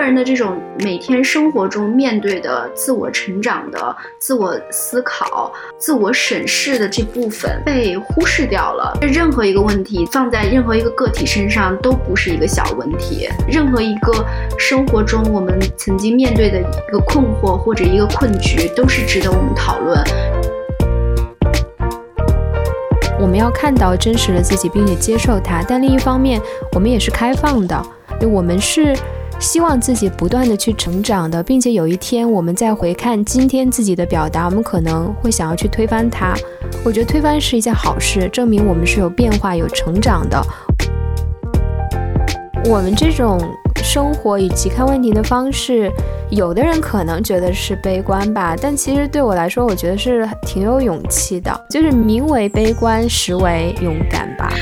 个人的这种每天生活中面对的自我成长的、自我思考、自我审视的这部分被忽视掉了。任何一个问题放在任何一个个体身上都不是一个小问题。任何一个生活中我们曾经面对的一个困惑或者一个困局，都是值得我们讨论。我们要看到真实的自己，并且接受它。但另一方面，我们也是开放的，因为我们是希望自己不断的去成长的，并且有一天我们再回看今天自己的表达，我们可能会想要去推翻它。我觉得推翻是一件好事，证明我们是有变化、有成长的。我们这种生活以及看问题的方式。有的人可能觉得是悲观吧，但其实对我来说，我觉得是挺有勇气的。就是名为悲观，实为勇敢吧。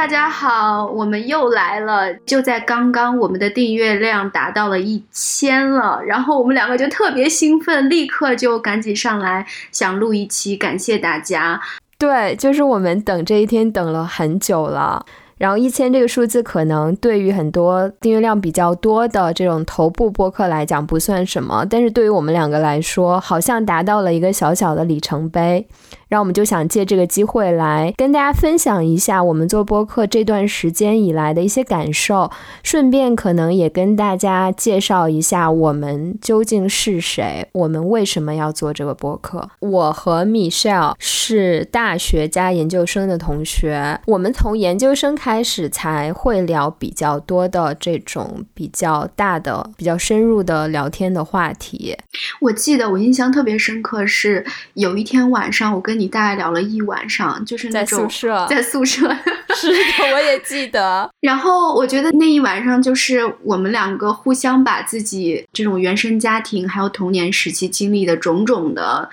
大家好，我们又来了。就在刚刚，我们的订阅量达到了一千了，然后我们两个就特别兴奋，立刻就赶紧上来想录一期，感谢大家。对，就是我们等这一天等了很久了。然后一千这个数字可能对于很多订阅量比较多的这种头部播客来讲不算什么，但是对于我们两个来说，好像达到了一个小小的里程碑。然后我们就想借这个机会来跟大家分享一下我们做播客这段时间以来的一些感受，顺便可能也跟大家介绍一下我们究竟是谁，我们为什么要做这个播客。我和 Michelle 是大学加研究生的同学，我们从研究生开始才会聊比较多的这种比较大的、比较深入的聊天的话题。我记得我印象特别深刻是有一天晚上我跟。你大概聊了一晚上，就是在宿舍，在宿舍，是的，我也记得。然后我觉得那一晚上就是我们两个互相把自己这种原生家庭还有童年时期经历的种种的。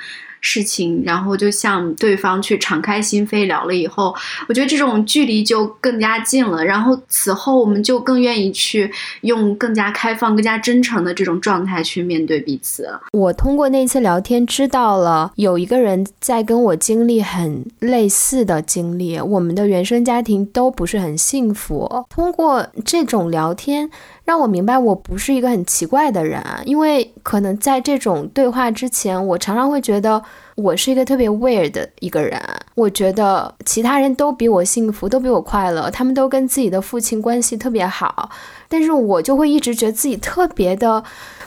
事情，然后就向对方去敞开心扉聊了以后，我觉得这种距离就更加近了。然后此后，我们就更愿意去用更加开放、更加真诚的这种状态去面对彼此。我通过那次聊天知道了有一个人在跟我经历很类似的经历，我们的原生家庭都不是很幸福。通过这种聊天。让我明白我不是一个很奇怪的人，因为可能在这种对话之前，我常常会觉得我是一个特别 weird 的一个人。我觉得其他人都比我幸福，都比我快乐，他们都跟自己的父亲关系特别好，但是我就会一直觉得自己特别的。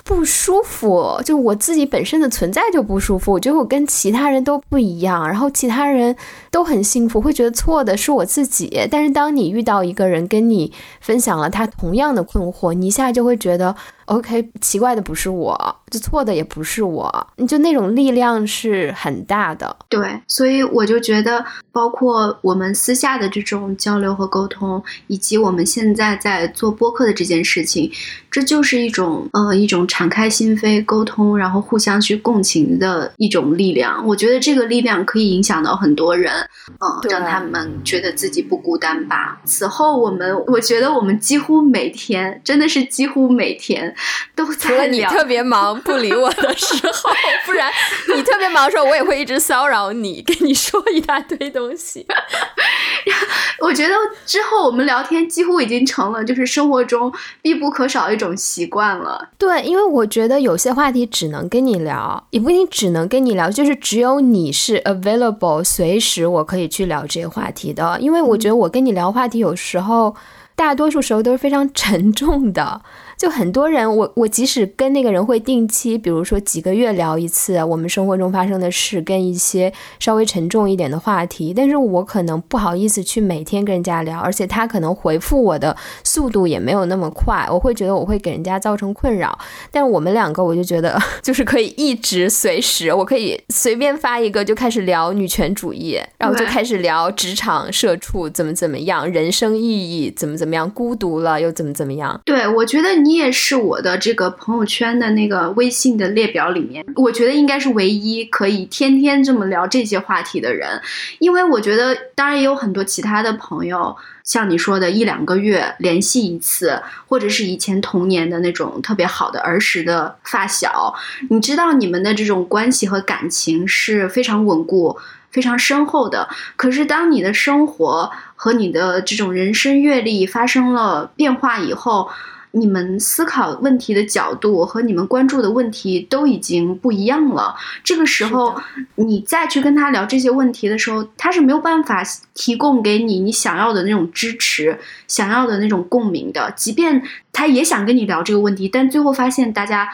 不舒服，就我自己本身的存在就不舒服。我觉得我跟其他人都不一样，然后其他人都很幸福，会觉得错的是我自己。但是当你遇到一个人跟你分享了他同样的困惑，你一下就会觉得。OK，奇怪的不是我，就错的也不是我，你就那种力量是很大的。对，所以我就觉得，包括我们私下的这种交流和沟通，以及我们现在在做播客的这件事情，这就是一种，呃，一种敞开心扉沟通，然后互相去共情的一种力量。我觉得这个力量可以影响到很多人，嗯，让他们觉得自己不孤单吧。此后，我们我觉得我们几乎每天，真的是几乎每天。都除了你特别忙不理我的时候，不然你特别忙的时候，我也会一直骚扰你，跟你说一大堆东西。我觉得之后我们聊天几乎已经成了就是生活中必不可少的一种习惯了。对，因为我觉得有些话题只能跟你聊，也不一定只能跟你聊，就是只有你是 available，随时我可以去聊这些话题的。因为我觉得我跟你聊话题有时候，大多数时候都是非常沉重的。就很多人，我我即使跟那个人会定期，比如说几个月聊一次我们生活中发生的事，跟一些稍微沉重一点的话题，但是我可能不好意思去每天跟人家聊，而且他可能回复我的速度也没有那么快，我会觉得我会给人家造成困扰。但是我们两个，我就觉得就是可以一直随时，我可以随便发一个就开始聊女权主义，然后就 开始聊职场社畜怎么怎么样，人生意义怎么怎么样，孤独了又怎么怎么样。对，我觉得你。你也是我的这个朋友圈的那个微信的列表里面，我觉得应该是唯一可以天天这么聊这些话题的人，因为我觉得当然也有很多其他的朋友，像你说的一两个月联系一次，或者是以前童年的那种特别好的儿时的发小，你知道你们的这种关系和感情是非常稳固、非常深厚的。可是当你的生活，和你的这种人生阅历发生了变化以后。你们思考问题的角度和你们关注的问题都已经不一样了。这个时候，你再去跟他聊这些问题的时候，他是没有办法提供给你你想要的那种支持、想要的那种共鸣的。即便他也想跟你聊这个问题，但最后发现大家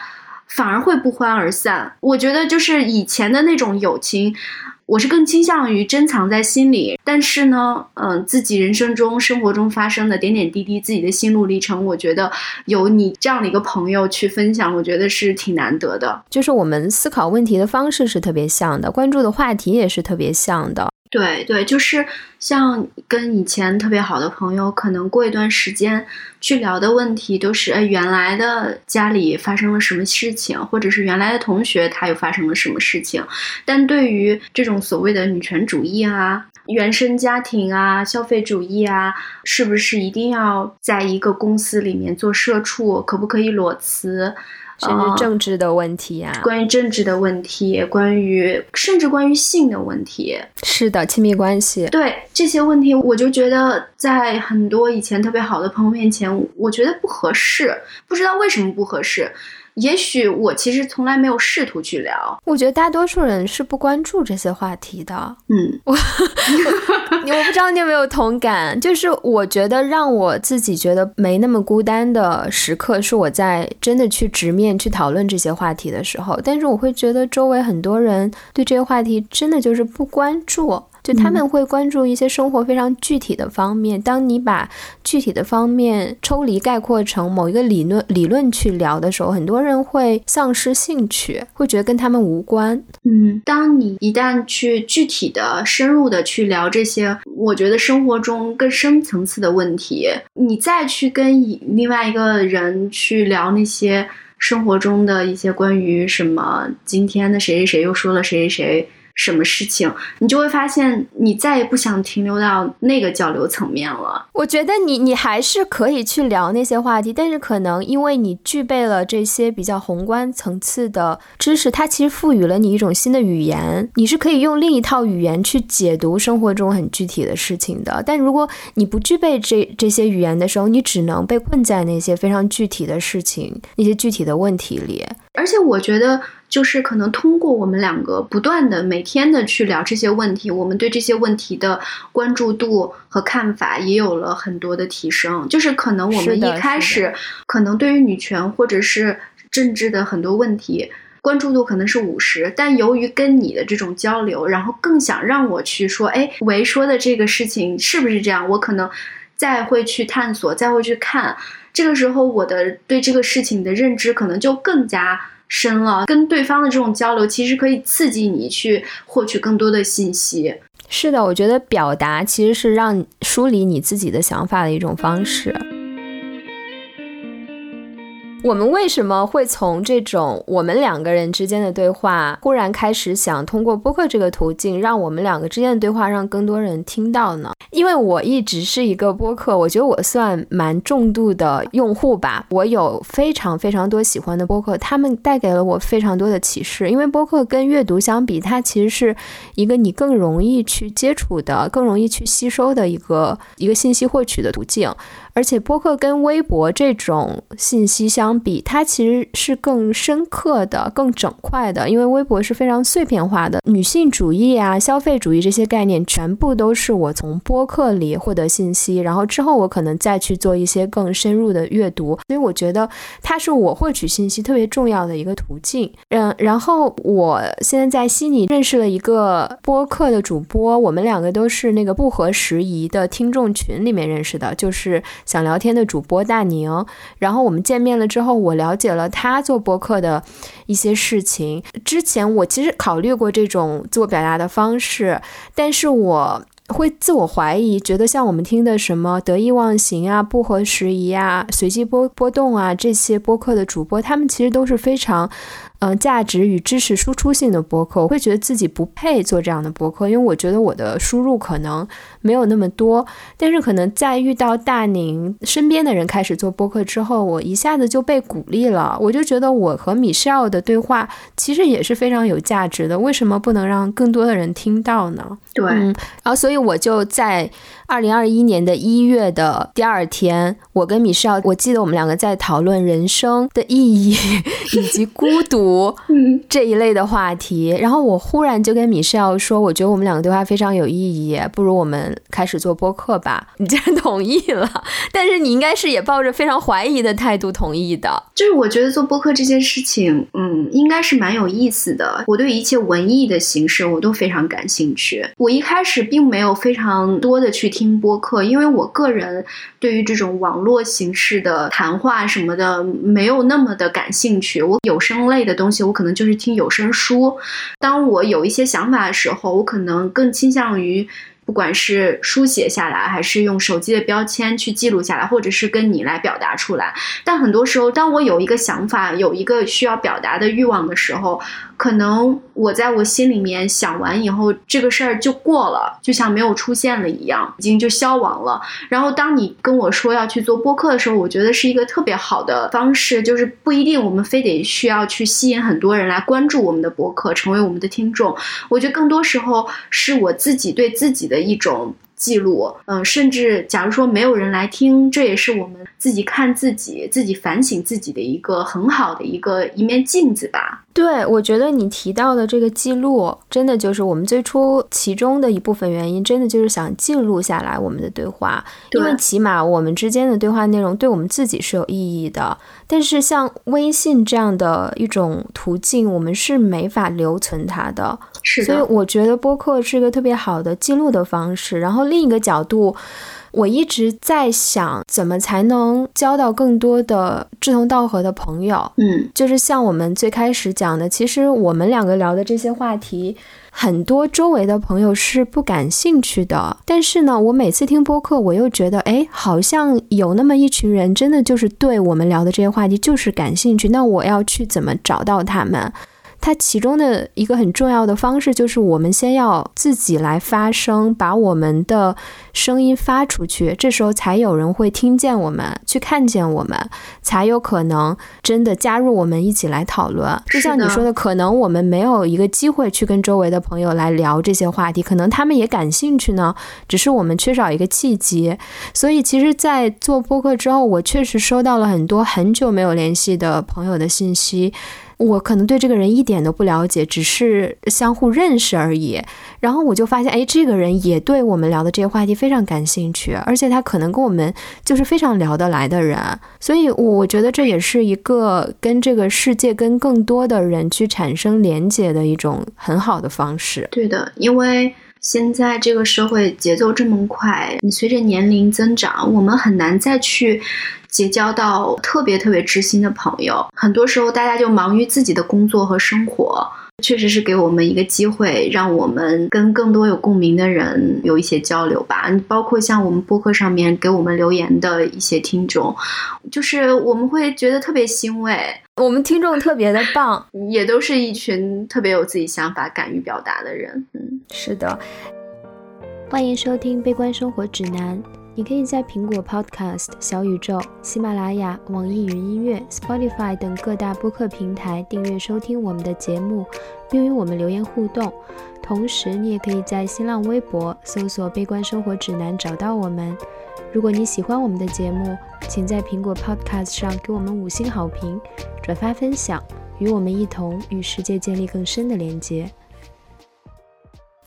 反而会不欢而散。我觉得就是以前的那种友情。我是更倾向于珍藏在心里，但是呢，嗯，自己人生中、生活中发生的点点滴滴，自己的心路历程，我觉得有你这样的一个朋友去分享，我觉得是挺难得的。就是我们思考问题的方式是特别像的，关注的话题也是特别像的。对对，就是像跟以前特别好的朋友，可能过一段时间去聊的问题都是，哎，原来的家里发生了什么事情，或者是原来的同学他又发生了什么事情。但对于这种所谓的女权主义啊、原生家庭啊、消费主义啊，是不是一定要在一个公司里面做社畜？可不可以裸辞？甚至政治的问题呀，关于政治的问题，关于甚至关于性的问题，是的，亲密关系，对这些问题，我就觉得在很多以前特别好的朋友面前，我觉得不合适，不知道为什么不合适。也许我其实从来没有试图去聊。我觉得大多数人是不关注这些话题的。嗯，我我不知道你有没有同感。就是我觉得让我自己觉得没那么孤单的时刻，是我在真的去直面去讨论这些话题的时候。但是我会觉得周围很多人对这些话题真的就是不关注。就他们会关注一些生活非常具体的方面。当你把具体的方面抽离概括成某一个理论理论去聊的时候，很多人会丧失兴趣，会觉得跟他们无关。嗯，当你一旦去具体的、深入的去聊这些，我觉得生活中更深层次的问题，你再去跟另外一个人去聊那些生活中的一些关于什么今天的谁谁谁又说了谁谁谁。什么事情，你就会发现你再也不想停留到那个交流层面了。我觉得你你还是可以去聊那些话题，但是可能因为你具备了这些比较宏观层次的知识，它其实赋予了你一种新的语言，你是可以用另一套语言去解读生活中很具体的事情的。但如果你不具备这这些语言的时候，你只能被困在那些非常具体的事情、那些具体的问题里。而且我觉得。就是可能通过我们两个不断的每天的去聊这些问题，我们对这些问题的关注度和看法也有了很多的提升。就是可能我们一开始可能对于女权或者是政治的很多问题关注度可能是五十，但由于跟你的这种交流，然后更想让我去说，哎，维说的这个事情是不是这样？我可能再会去探索，再会去看。这个时候，我的对这个事情的认知可能就更加。深了，跟对方的这种交流，其实可以刺激你去获取更多的信息。是的，我觉得表达其实是让梳理你自己的想法的一种方式。我们为什么会从这种我们两个人之间的对话，忽然开始想通过播客这个途径，让我们两个之间的对话让更多人听到呢？因为我一直是一个播客，我觉得我算蛮重度的用户吧。我有非常非常多喜欢的播客，他们带给了我非常多的启示。因为播客跟阅读相比，它其实是一个你更容易去接触的、更容易去吸收的一个一个信息获取的途径。而且播客跟微博这种信息相比，它其实是更深刻的、更整块的。因为微博是非常碎片化的，女性主义啊、消费主义这些概念，全部都是我从播客里获得信息，然后之后我可能再去做一些更深入的阅读。所以我觉得它是我获取信息特别重要的一个途径。嗯，然后我现在在悉尼认识了一个播客的主播，我们两个都是那个不合时宜的听众群里面认识的，就是。想聊天的主播大宁，然后我们见面了之后，我了解了他做播客的一些事情。之前我其实考虑过这种自我表达的方式，但是我会自我怀疑，觉得像我们听的什么得意忘形啊、不合时宜啊、随机波波动啊这些播客的主播，他们其实都是非常嗯，价值与知识输出性的播客，我会觉得自己不配做这样的播客，因为我觉得我的输入可能没有那么多。但是可能在遇到大宁身边的人开始做播客之后，我一下子就被鼓励了。我就觉得我和米歇尔的对话其实也是非常有价值的，为什么不能让更多的人听到呢？对，嗯然后所以我就在二零二一年的一月的第二天，我跟米歇尔，我记得我们两个在讨论人生的意义以及孤独。这一类的话题，然后我忽然就跟米少说，我觉得我们两个对话非常有意义，不如我们开始做播客吧。你竟然同意了，但是你应该是也抱着非常怀疑的态度同意的。就是我觉得做播客这件事情，嗯，应该是蛮有意思的。我对一切文艺的形式我都非常感兴趣。我一开始并没有非常多的去听播客，因为我个人对于这种网络形式的谈话什么的没有那么的感兴趣。我有声类的。东西我可能就是听有声书，当我有一些想法的时候，我可能更倾向于。不管是书写下来，还是用手机的标签去记录下来，或者是跟你来表达出来，但很多时候，当我有一个想法，有一个需要表达的欲望的时候，可能我在我心里面想完以后，这个事儿就过了，就像没有出现了一样，已经就消亡了。然后当你跟我说要去做播客的时候，我觉得是一个特别好的方式，就是不一定我们非得需要去吸引很多人来关注我们的播客，成为我们的听众。我觉得更多时候是我自己对自己的。一种记录，嗯，甚至假如说没有人来听，这也是我们自己看自己、自己反省自己的一个很好的一个一面镜子吧。对，我觉得你提到的这个记录，真的就是我们最初其中的一部分原因，真的就是想记录下来我们的对话，因为起码我们之间的对话内容对我们自己是有意义的。但是像微信这样的一种途径，我们是没法留存它的。是的，所以我觉得播客是一个特别好的记录的方式。然后另一个角度。我一直在想，怎么才能交到更多的志同道合的朋友？嗯，就是像我们最开始讲讲的，其实我们两个聊的这些话题，很多周围的朋友是不感兴趣的。但是呢，我每次听播客，我又觉得，哎，好像有那么一群人，真的就是对我们聊的这些话题就是感兴趣。那我要去怎么找到他们？它其中的一个很重要的方式，就是我们先要自己来发声，把我们的声音发出去，这时候才有人会听见我们，去看见我们，才有可能真的加入我们一起来讨论。就像你说的，可能我们没有一个机会去跟周围的朋友来聊这些话题，可能他们也感兴趣呢，只是我们缺少一个契机。所以，其实，在做播客之后，我确实收到了很多很久没有联系的朋友的信息。我可能对这个人一点都不了解，只是相互认识而已。然后我就发现，哎，这个人也对我们聊的这些话题非常感兴趣，而且他可能跟我们就是非常聊得来的人。所以我觉得这也是一个跟这个世界、跟更多的人去产生连接的一种很好的方式。对的，因为现在这个社会节奏这么快，你随着年龄增长，我们很难再去。结交到特别特别知心的朋友，很多时候大家就忙于自己的工作和生活，确实是给我们一个机会，让我们跟更多有共鸣的人有一些交流吧。包括像我们播客上面给我们留言的一些听众，就是我们会觉得特别欣慰。我们听众特别的棒，也都是一群特别有自己想法、敢于表达的人。嗯，是的。欢迎收听《悲观生活指南》。你可以在苹果 Podcast、小宇宙、喜马拉雅、网易云音乐、Spotify 等各大播客平台订阅收听我们的节目，并与我们留言互动。同时，你也可以在新浪微博搜索“悲观生活指南”找到我们。如果你喜欢我们的节目，请在苹果 Podcast 上给我们五星好评、转发分享，与我们一同与世界建立更深的连接。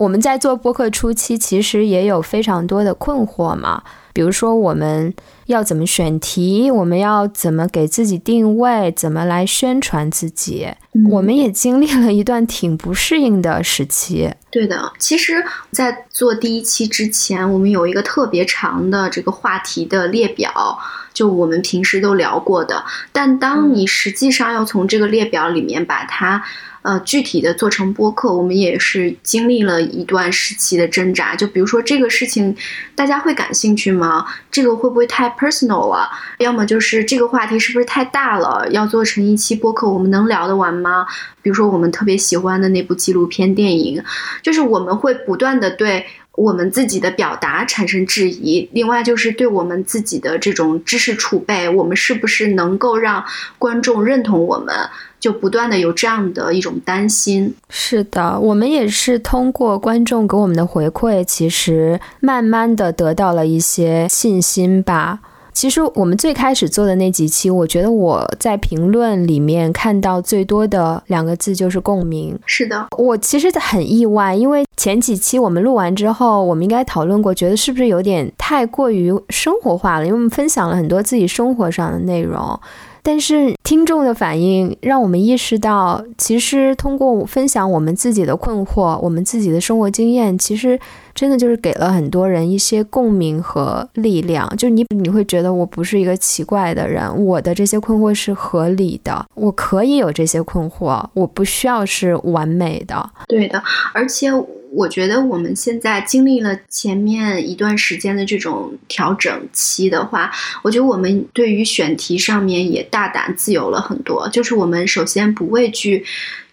我们在做播客初期，其实也有非常多的困惑嘛。比如说，我们要怎么选题？我们要怎么给自己定位？怎么来宣传自己？我们也经历了一段挺不适应的时期。对的，其实，在做第一期之前，我们有一个特别长的这个话题的列表，就我们平时都聊过的。但当你实际上要从这个列表里面把它。呃，具体的做成播客，我们也是经历了一段时期的挣扎。就比如说这个事情，大家会感兴趣吗？这个会不会太 personal 了？要么就是这个话题是不是太大了？要做成一期播客，我们能聊得完吗？比如说我们特别喜欢的那部纪录片电影，就是我们会不断的对我们自己的表达产生质疑。另外就是对我们自己的这种知识储备，我们是不是能够让观众认同我们？就不断的有这样的一种担心。是的，我们也是通过观众给我们的回馈，其实慢慢的得到了一些信心吧。其实我们最开始做的那几期，我觉得我在评论里面看到最多的两个字就是共鸣。是的，我其实很意外，因为前几期我们录完之后，我们应该讨论过，觉得是不是有点太过于生活化了？因为我们分享了很多自己生活上的内容。但是听众的反应让我们意识到，其实通过分享我们自己的困惑、我们自己的生活经验，其实真的就是给了很多人一些共鸣和力量。就你你会觉得我不是一个奇怪的人，我的这些困惑是合理的，我可以有这些困惑，我不需要是完美的。对的，而且。我觉得我们现在经历了前面一段时间的这种调整期的话，我觉得我们对于选题上面也大胆自由了很多。就是我们首先不畏惧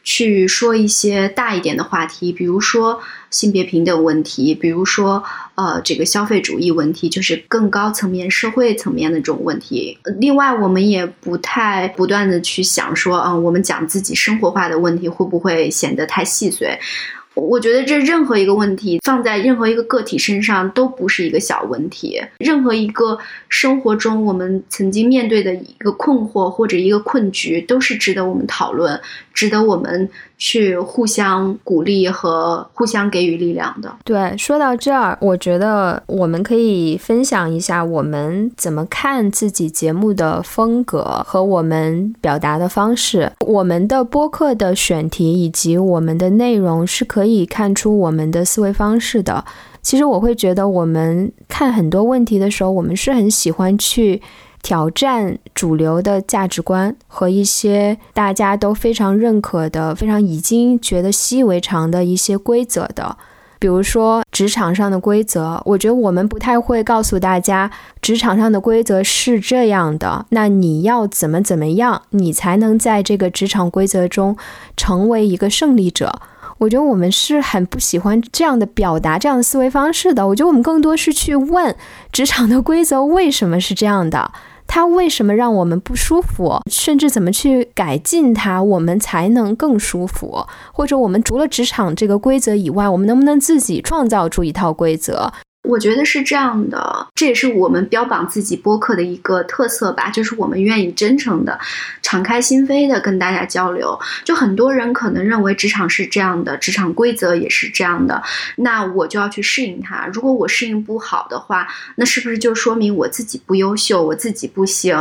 去说一些大一点的话题，比如说性别平等问题，比如说呃这个消费主义问题，就是更高层面社会层面的这种问题。另外，我们也不太不断的去想说，嗯，我们讲自己生活化的问题会不会显得太细碎。我觉得这任何一个问题放在任何一个个体身上都不是一个小问题。任何一个生活中我们曾经面对的一个困惑或者一个困局，都是值得我们讨论，值得我们去互相鼓励和互相给予力量的。对，说到这儿，我觉得我们可以分享一下我们怎么看自己节目的风格和我们表达的方式。我们的播客的选题以及我们的内容是可以。看出我们的思维方式的。其实我会觉得，我们看很多问题的时候，我们是很喜欢去挑战主流的价值观和一些大家都非常认可的、非常已经觉得习以为常的一些规则的。比如说职场上的规则，我觉得我们不太会告诉大家，职场上的规则是这样的，那你要怎么怎么样，你才能在这个职场规则中成为一个胜利者。我觉得我们是很不喜欢这样的表达、这样的思维方式的。我觉得我们更多是去问职场的规则为什么是这样的，它为什么让我们不舒服，甚至怎么去改进它，我们才能更舒服。或者我们除了职场这个规则以外，我们能不能自己创造出一套规则？我觉得是这样的，这也是我们标榜自己播客的一个特色吧，就是我们愿意真诚的、敞开心扉的跟大家交流。就很多人可能认为职场是这样的，职场规则也是这样的，那我就要去适应它。如果我适应不好的话，那是不是就说明我自己不优秀，我自己不行？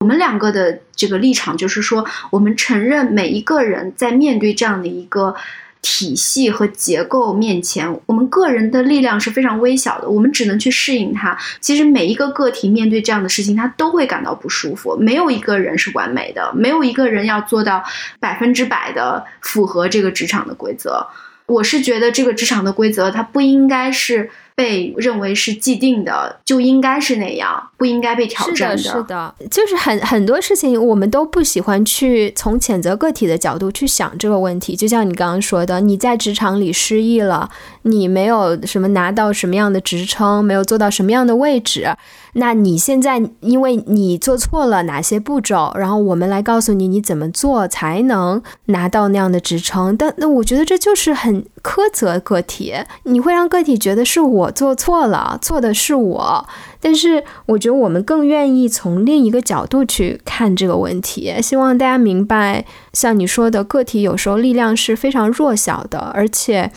我们两个的这个立场就是说，我们承认每一个人在面对这样的一个。体系和结构面前，我们个人的力量是非常微小的，我们只能去适应它。其实每一个个体面对这样的事情，他都会感到不舒服。没有一个人是完美的，没有一个人要做到百分之百的符合这个职场的规则。我是觉得这个职场的规则，它不应该是。被认为是既定的，就应该是那样，不应该被挑战的。是的，就是很很多事情，我们都不喜欢去从谴责个体的角度去想这个问题。就像你刚刚说的，你在职场里失意了，你没有什么拿到什么样的职称，没有做到什么样的位置。那你现在因为你做错了哪些步骤，然后我们来告诉你你怎么做才能拿到那样的职称。但那我觉得这就是很苛责个体，你会让个体觉得是我做错了，错的是我。但是我觉得我们更愿意从另一个角度去看这个问题，希望大家明白，像你说的，个体有时候力量是非常弱小的，而且。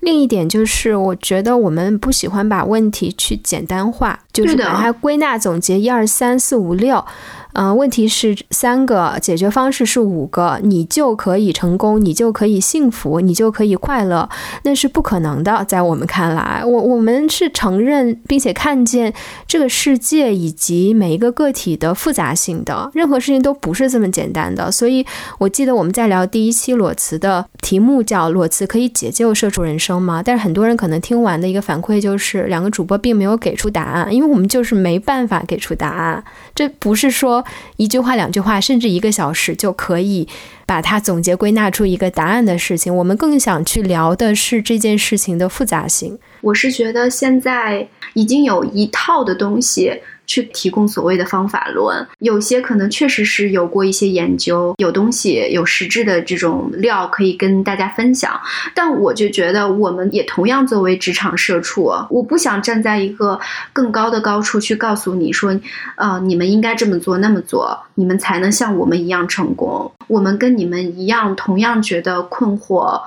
另一点就是，我觉得我们不喜欢把问题去简单化，就是把它归纳总结一二三四五六。嗯，问题是三个，解决方式是五个，你就可以成功，你就可以幸福，你就可以快乐，那是不可能的。在我们看来，我我们是承认并且看见这个世界以及每一个个体的复杂性的，任何事情都不是这么简单的。所以，我记得我们在聊第一期裸辞的题目叫“裸辞可以解救社畜人生吗？”但是很多人可能听完的一个反馈就是，两个主播并没有给出答案，因为我们就是没办法给出答案。这不是说。一句话、两句话，甚至一个小时就可以把它总结归纳出一个答案的事情。我们更想去聊的是这件事情的复杂性。我是觉得现在已经有一套的东西。去提供所谓的方法论，有些可能确实是有过一些研究，有东西有实质的这种料可以跟大家分享。但我就觉得，我们也同样作为职场社畜，我不想站在一个更高的高处去告诉你说，呃，你们应该这么做那么做，你们才能像我们一样成功。我们跟你们一样，同样觉得困惑，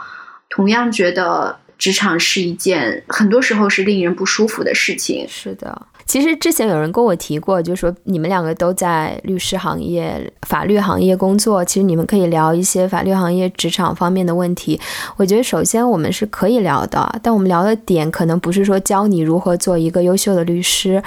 同样觉得职场是一件很多时候是令人不舒服的事情。是的。其实之前有人跟我提过，就说你们两个都在律师行业、法律行业工作，其实你们可以聊一些法律行业职场方面的问题。我觉得首先我们是可以聊的，但我们聊的点可能不是说教你如何做一个优秀的律师。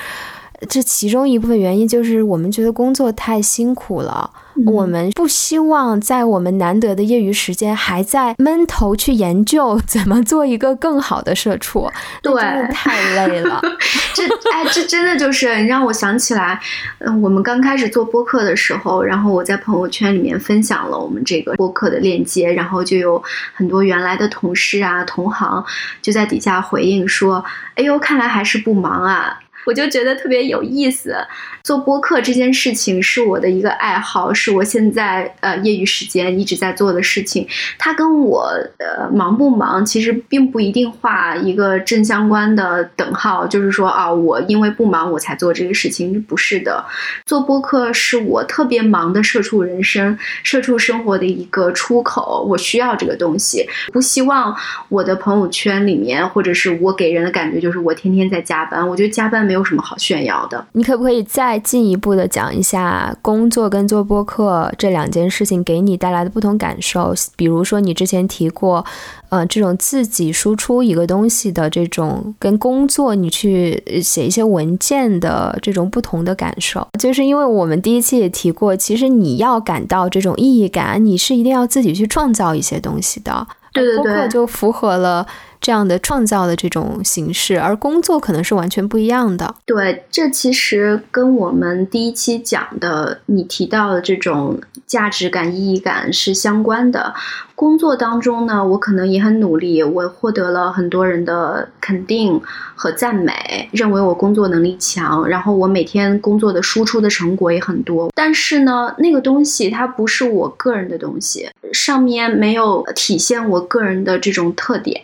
这其中一部分原因就是我们觉得工作太辛苦了。我们不希望在我们难得的业余时间还在闷头去研究怎么做一个更好的社畜，对，太累了。这哎，这真的就是你让我想起来，嗯，我们刚开始做播客的时候，然后我在朋友圈里面分享了我们这个播客的链接，然后就有很多原来的同事啊、同行就在底下回应说：“哎呦，看来还是不忙啊。”我就觉得特别有意思，做播客这件事情是我的一个爱好，是我现在呃业余时间一直在做的事情。它跟我呃忙不忙其实并不一定画一个正相关的等号，就是说啊，我因为不忙我才做这个事情，不是的。做播客是我特别忙的社畜人生、社畜生活的一个出口，我需要这个东西，不希望我的朋友圈里面或者是我给人的感觉就是我天天在加班。我觉得加班没。有什么好炫耀的？你可不可以再进一步的讲一下工作跟做播客这两件事情给你带来的不同感受？比如说你之前提过，呃，这种自己输出一个东西的这种跟工作你去写一些文件的这种不同的感受，就是因为我们第一期也提过，其实你要感到这种意义感，你是一定要自己去创造一些东西的。对对对，播客就符合了。这样的创造的这种形式，而工作可能是完全不一样的。对，这其实跟我们第一期讲的你提到的这种价值感、意义感是相关的。工作当中呢，我可能也很努力，我获得了很多人的肯定和赞美，认为我工作能力强，然后我每天工作的输出的成果也很多。但是呢，那个东西它不是我个人的东西，上面没有体现我个人的这种特点。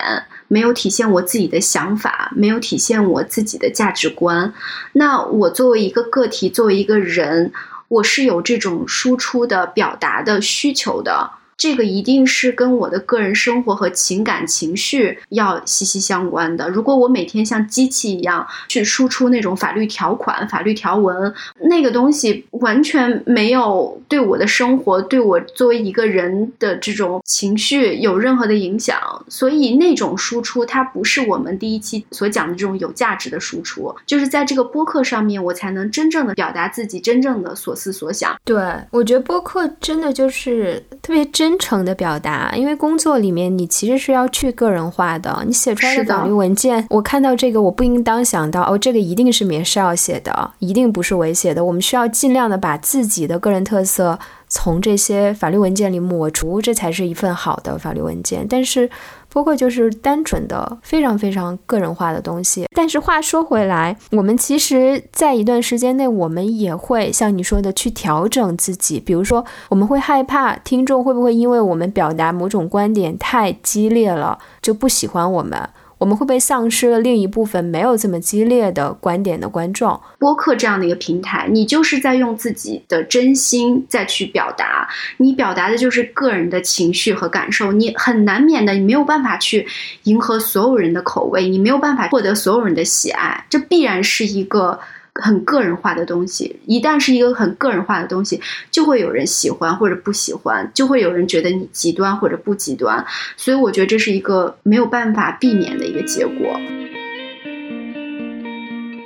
没有体现我自己的想法，没有体现我自己的价值观。那我作为一个个体，作为一个人，我是有这种输出的、表达的需求的。这个一定是跟我的个人生活和情感情绪要息息相关的。如果我每天像机器一样去输出那种法律条款、法律条文，那个东西完全没有对我的生活、对我作为一个人的这种情绪有任何的影响。所以那种输出，它不是我们第一期所讲的这种有价值的输出。就是在这个播客上面，我才能真正的表达自己真正的所思所想。对我觉得播客真的就是特别真。真诚的表达，因为工作里面你其实是要去个人化的。你写出来的法律文件，我看到这个，我不应当想到哦，这个一定是免试要写的，一定不是我写的。我们需要尽量的把自己的个人特色。从这些法律文件里抹除，这才是一份好的法律文件。但是，播客就是单纯的、非常非常个人化的东西。但是话说回来，我们其实，在一段时间内，我们也会像你说的去调整自己。比如说，我们会害怕听众会不会因为我们表达某种观点太激烈了，就不喜欢我们。我们会不会丧失了另一部分没有这么激烈的观点的观众。播客这样的一个平台，你就是在用自己的真心再去表达，你表达的就是个人的情绪和感受，你很难免的，你没有办法去迎合所有人的口味，你没有办法获得所有人的喜爱，这必然是一个很个人化的东西。一旦是一个很个人化的东西，就会有人喜欢或者不喜欢，就会有人觉得你极端或者不极端。所以我觉得这是一个没有办法避免的一个结果。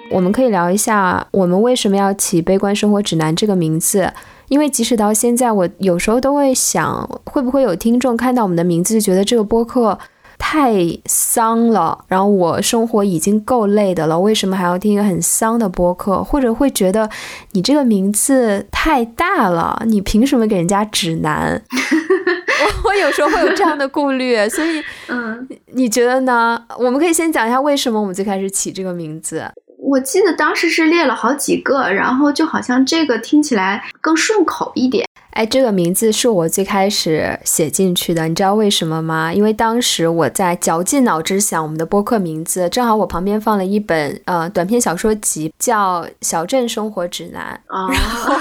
我们可以聊一下，我们为什么要起《悲观生活指南》这个名字？因为即使到现在，我有时候都会想，会不会有听众看到我们的名字就觉得这个播客太丧了，然后我生活已经够累的了，为什么还要听一个很丧的播客？或者会觉得你这个名字太大了，你凭什么给人家指南？我 我有时候会有这样的顾虑，所以，嗯，你觉得呢？我们可以先讲一下为什么我们最开始起这个名字。我记得当时是列了好几个，然后就好像这个听起来更顺口一点。哎，这个名字是我最开始写进去的，你知道为什么吗？因为当时我在绞尽脑汁想我们的播客名字，正好我旁边放了一本呃短篇小说集，叫《小镇生活指南》，然后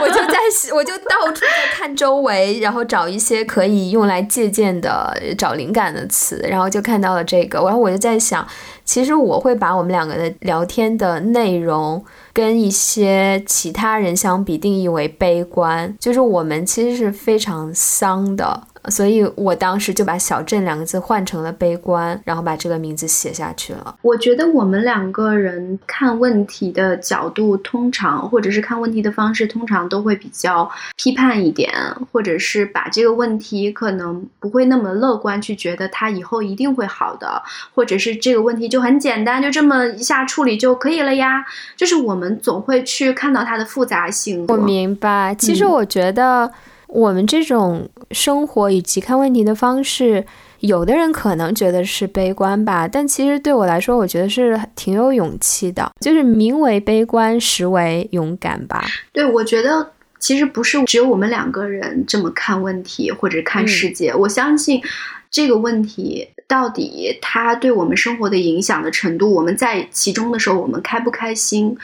我就在我就到处在看周围，然后找一些可以用来借鉴的、找灵感的词，然后就看到了这个，然后我就在想。其实我会把我们两个的聊天的内容跟一些其他人相比，定义为悲观，就是我们其实是非常丧的。所以我当时就把“小镇”两个字换成了“悲观”，然后把这个名字写下去了。我觉得我们两个人看问题的角度，通常或者是看问题的方式，通常都会比较批判一点，或者是把这个问题可能不会那么乐观，去觉得它以后一定会好的，或者是这个问题就很简单，就这么一下处理就可以了呀。就是我们总会去看到它的复杂性。我明白。其实我觉得。我们这种生活以及看问题的方式，有的人可能觉得是悲观吧，但其实对我来说，我觉得是挺有勇气的。就是名为悲观，实为勇敢吧。对，我觉得其实不是只有我们两个人这么看问题或者看世界。我相信这个问题到底它对我们生活的影响的程度，我们在其中的时候，我们开不开心，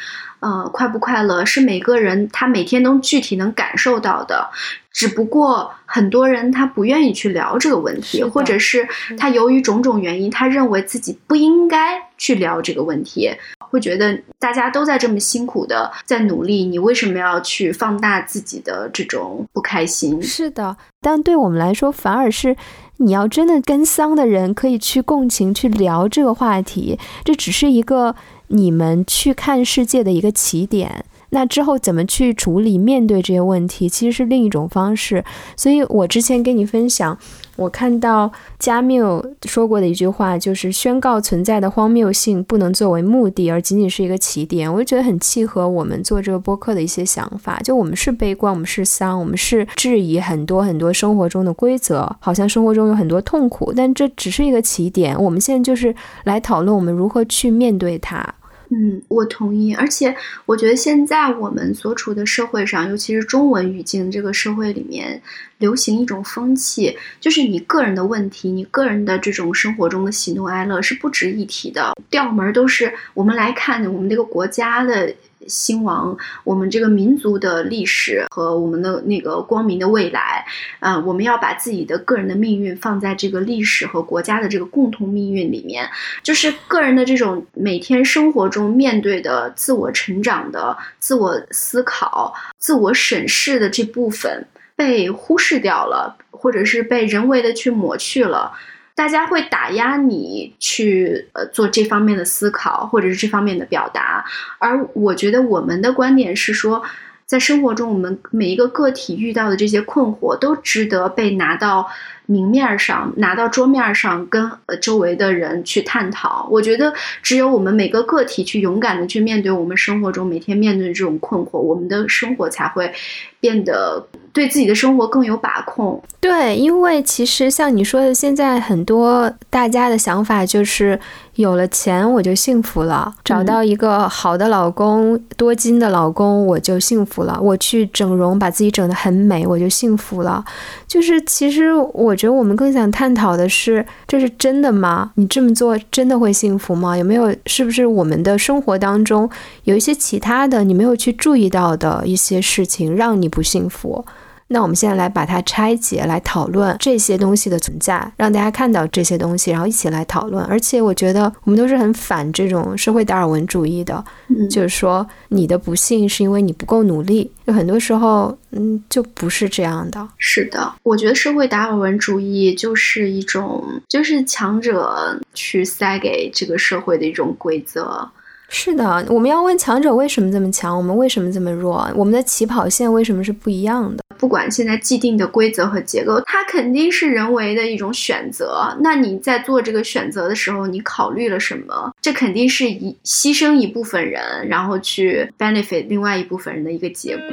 呃，快不快乐，是每个人他每天能具体能感受到的。只不过很多人他不愿意去聊这个问题，或者是他由于种种原因，他认为自己不应该去聊这个问题，会觉得大家都在这么辛苦的在努力，你为什么要去放大自己的这种不开心？是的，但对我们来说，反而是你要真的跟丧的人可以去共情，去聊这个话题，这只是一个你们去看世界的一个起点。那之后怎么去处理、面对这些问题，其实是另一种方式。所以我之前跟你分享，我看到加缪说过的一句话，就是宣告存在的荒谬性不能作为目的，而仅仅是一个起点。我就觉得很契合我们做这个播客的一些想法。就我们是悲观，我们是丧，我们是质疑很多很多生活中的规则，好像生活中有很多痛苦，但这只是一个起点。我们现在就是来讨论我们如何去面对它。嗯，我同意。而且，我觉得现在我们所处的社会上，尤其是中文语境这个社会里面，流行一种风气，就是你个人的问题，你个人的这种生活中的喜怒哀乐是不值一提的，调门都是我们来看我们这个国家的。兴亡，我们这个民族的历史和我们的那个光明的未来，啊，我们要把自己的个人的命运放在这个历史和国家的这个共同命运里面，就是个人的这种每天生活中面对的自我成长的、自我思考、自我审视的这部分被忽视掉了，或者是被人为的去抹去了。大家会打压你去呃做这方面的思考，或者是这方面的表达，而我觉得我们的观点是说，在生活中我们每一个个体遇到的这些困惑，都值得被拿到明面上，拿到桌面上，跟呃周围的人去探讨。我觉得只有我们每个个体去勇敢的去面对我们生活中每天面对的这种困惑，我们的生活才会变得。对自己的生活更有把控。对，因为其实像你说的，现在很多大家的想法就是有了钱我就幸福了，找到一个好的老公、多金的老公我就幸福了，我去整容把自己整得很美我就幸福了。就是其实我我觉得我们更想探讨的是，这是真的吗？你这么做真的会幸福吗？有没有？是不是我们的生活当中有一些其他的你没有去注意到的一些事情让你不幸福？那我们现在来把它拆解，来讨论这些东西的存在，让大家看到这些东西，然后一起来讨论。而且我觉得我们都是很反这种社会达尔文主义的，就是说你的不幸是因为你不够努力。就很多时候，嗯，就不是这样的。是的，我觉得社会达尔文主义就是一种，就是强者去塞给这个社会的一种规则。是的，我们要问强者为什么这么强，我们为什么这么弱？我们的起跑线为什么是不一样的？不管现在既定的规则和结构，它肯定是人为的一种选择。那你在做这个选择的时候，你考虑了什么？这肯定是一牺牲一部分人，然后去 benefit 另外一部分人的一个结果。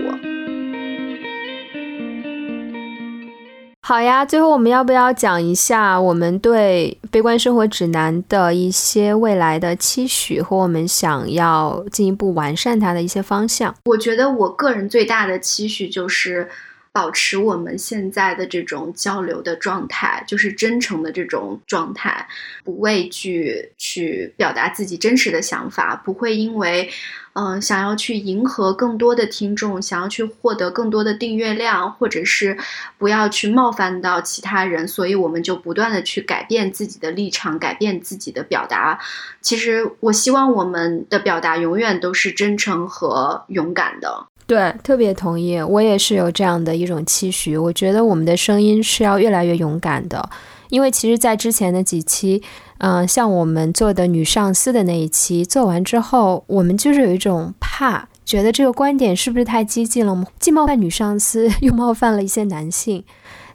好呀，最后我们要不要讲一下我们对《悲观生活指南》的一些未来的期许和我们想要进一步完善它的一些方向？我觉得我个人最大的期许就是保持我们现在的这种交流的状态，就是真诚的这种状态，不畏惧去表达自己真实的想法，不会因为。嗯，想要去迎合更多的听众，想要去获得更多的订阅量，或者是不要去冒犯到其他人，所以我们就不断的去改变自己的立场，改变自己的表达。其实，我希望我们的表达永远都是真诚和勇敢的。对，特别同意，我也是有这样的一种期许。我觉得我们的声音是要越来越勇敢的，因为其实，在之前的几期。嗯，像我们做的女上司的那一期做完之后，我们就是有一种怕，觉得这个观点是不是太激进了？既冒犯女上司，又冒犯了一些男性。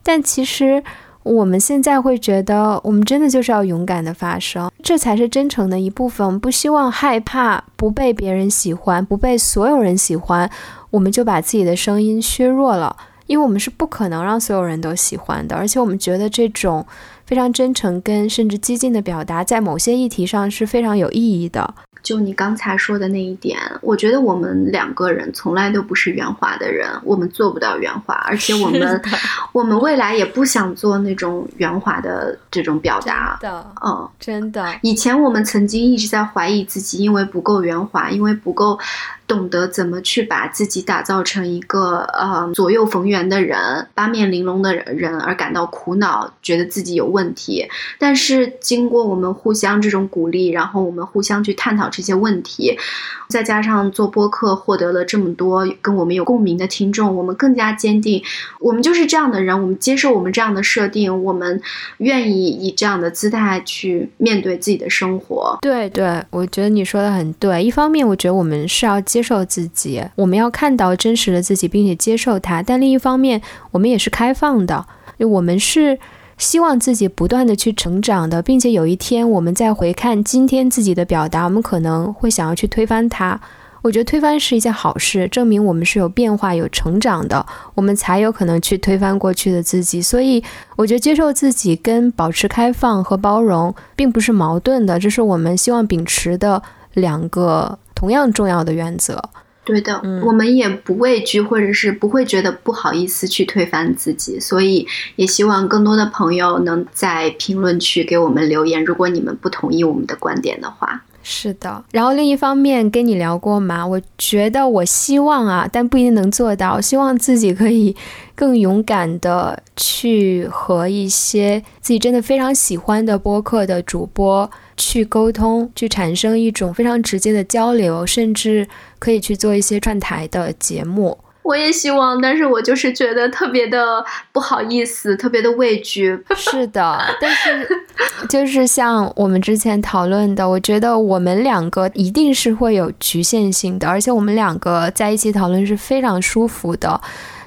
但其实我们现在会觉得，我们真的就是要勇敢的发声，这才是真诚的一部分。我们不希望害怕不被别人喜欢，不被所有人喜欢，我们就把自己的声音削弱了，因为我们是不可能让所有人都喜欢的。而且我们觉得这种。非常真诚跟甚至激进的表达，在某些议题上是非常有意义的。就你刚才说的那一点，我觉得我们两个人从来都不是圆滑的人，我们做不到圆滑，而且我们，我们未来也不想做那种圆滑的这种表达。的，嗯，真的。以前我们曾经一直在怀疑自己，因为不够圆滑，因为不够。懂得怎么去把自己打造成一个呃左右逢源的人，八面玲珑的人而感到苦恼，觉得自己有问题。但是经过我们互相这种鼓励，然后我们互相去探讨这些问题，再加上做播客获得了这么多跟我们有共鸣的听众，我们更加坚定，我们就是这样的人，我们接受我们这样的设定，我们愿意以这样的姿态去面对自己的生活。对对，我觉得你说的很对。一方面，我觉得我们是要。接受自己，我们要看到真实的自己，并且接受它。但另一方面，我们也是开放的，我们是希望自己不断的去成长的，并且有一天我们再回看今天自己的表达，我们可能会想要去推翻它。我觉得推翻是一件好事，证明我们是有变化、有成长的，我们才有可能去推翻过去的自己。所以，我觉得接受自己跟保持开放和包容并不是矛盾的，这是我们希望秉持的两个。同样重要的原则，对的，我们也不畏惧，或者是不会觉得不好意思去推翻自己，所以也希望更多的朋友能在评论区给我们留言，如果你们不同意我们的观点的话。是的，然后另一方面跟你聊过嘛，我觉得我希望啊，但不一定能做到，希望自己可以更勇敢的去和一些自己真的非常喜欢的播客的主播去沟通，去产生一种非常直接的交流，甚至可以去做一些串台的节目。我也希望，但是我就是觉得特别的不好意思，特别的畏惧。是的，但是就是像我们之前讨论的，我觉得我们两个一定是会有局限性的，而且我们两个在一起讨论是非常舒服的。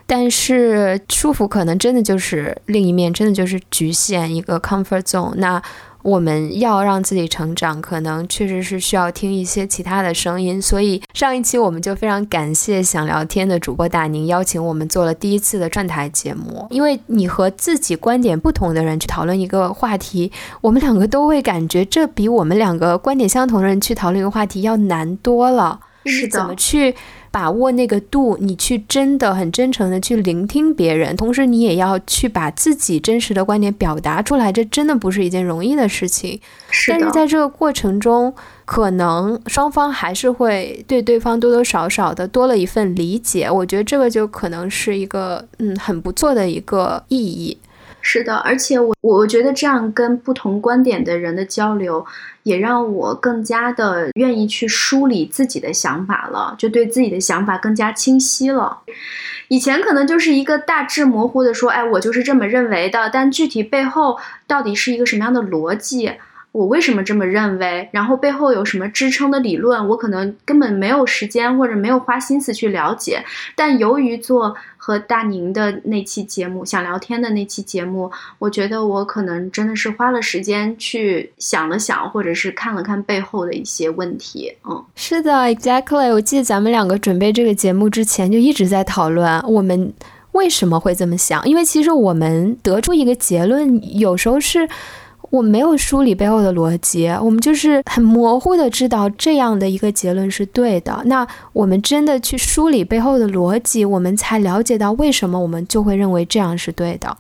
但是舒服可能真的就是另一面，真的就是局限一个 comfort zone。那。我们要让自己成长，可能确实是需要听一些其他的声音。所以上一期我们就非常感谢想聊天的主播大宁邀请我们做了第一次的串台节目。因为你和自己观点不同的人去讨论一个话题，我们两个都会感觉这比我们两个观点相同的人去讨论一个话题要难多了。是怎么去把握那个度？你去真的很真诚的去聆听别人，同时你也要去把自己真实的观点表达出来，这真的不是一件容易的事情。是但是在这个过程中，可能双方还是会对对方多多少少的多了一份理解。我觉得这个就可能是一个嗯很不错的一个意义。是的，而且我我觉得这样跟不同观点的人的交流，也让我更加的愿意去梳理自己的想法了，就对自己的想法更加清晰了。以前可能就是一个大致模糊的说，哎，我就是这么认为的，但具体背后到底是一个什么样的逻辑？我为什么这么认为？然后背后有什么支撑的理论？我可能根本没有时间或者没有花心思去了解。但由于做和大宁的那期节目，想聊天的那期节目，我觉得我可能真的是花了时间去想了想，或者是看了看背后的一些问题。嗯，是的，exactly。我记得咱们两个准备这个节目之前就一直在讨论我们为什么会这么想，因为其实我们得出一个结论，有时候是。我没有梳理背后的逻辑，我们就是很模糊的知道这样的一个结论是对的。那我们真的去梳理背后的逻辑，我们才了解到为什么我们就会认为这样是对的。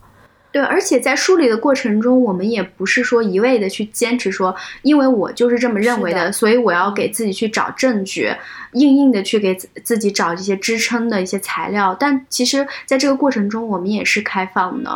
对，而且在梳理的过程中，我们也不是说一味的去坚持说，因为我就是这么认为的，所以我要给自己去找证据，硬硬的去给自己找这些支撑的一些材料。但其实，在这个过程中，我们也是开放的。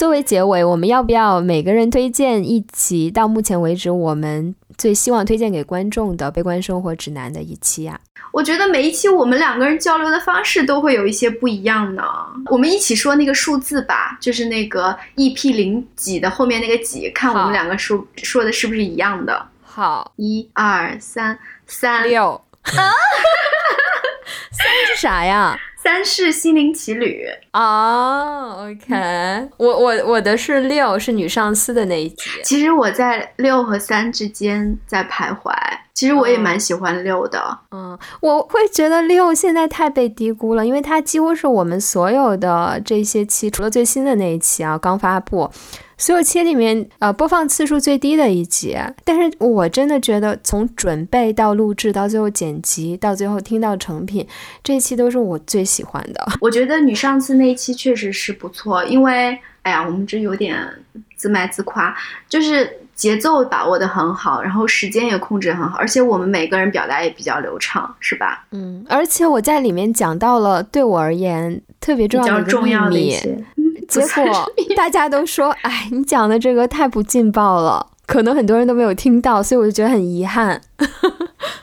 作为结尾，我们要不要每个人推荐一集到目前为止我们最希望推荐给观众的《悲观生活指南》的一期啊？我觉得每一期我们两个人交流的方式都会有一些不一样呢。我们一起说那个数字吧，就是那个 EP 零几的后面那个几，看我们两个说说的是不是一样的。好，一二三，三六啊，三是啥呀？三是心灵奇旅哦，OK，我我我的是六，是女上司的那一集。其实我在六和三之间在徘徊。其实我也蛮喜欢六的。嗯，我会觉得六现在太被低估了，因为它几乎是我们所有的这些期，除了最新的那一期啊，刚发布。所有期里面，呃，播放次数最低的一集，但是我真的觉得从准备到录制到最后剪辑到最后听到成品，这一期都是我最喜欢的。我觉得你上次那一期确实是不错，因为，哎呀，我们这有点自卖自夸，就是节奏把握的很好，然后时间也控制很好，而且我们每个人表达也比较流畅，是吧？嗯，而且我在里面讲到了对我而言特别重要的秘密。结果大家都说：“哎，你讲的这个太不劲爆了，可能很多人都没有听到，所以我就觉得很遗憾。”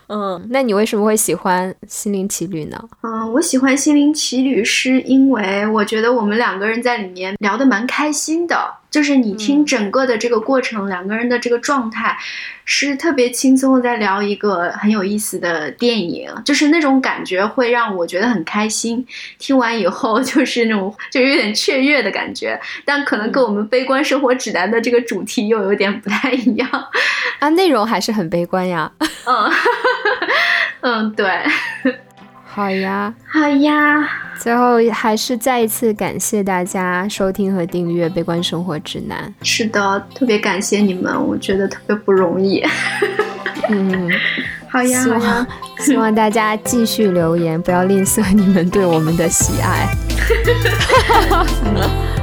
嗯，那你为什么会喜欢《心灵奇旅》呢？嗯，我喜欢《心灵奇旅》是因为我觉得我们两个人在里面聊得蛮开心的。就是你听整个的这个过程，两个人的这个状态是特别轻松的，在聊一个很有意思的电影，就是那种感觉会让我觉得很开心。听完以后 就是那种就有点雀跃的感觉，但可能跟我们《悲观生活指南》的这个主题又有点不太一样啊，内容还是很悲观呀。嗯，嗯，对。好呀，好呀！最后还是再一次感谢大家收听和订阅《悲观生活指南》。是的，特别感谢你们，我觉得特别不容易。嗯，好呀，希望 希望大家继续留言，不要吝啬你们对我们的喜爱。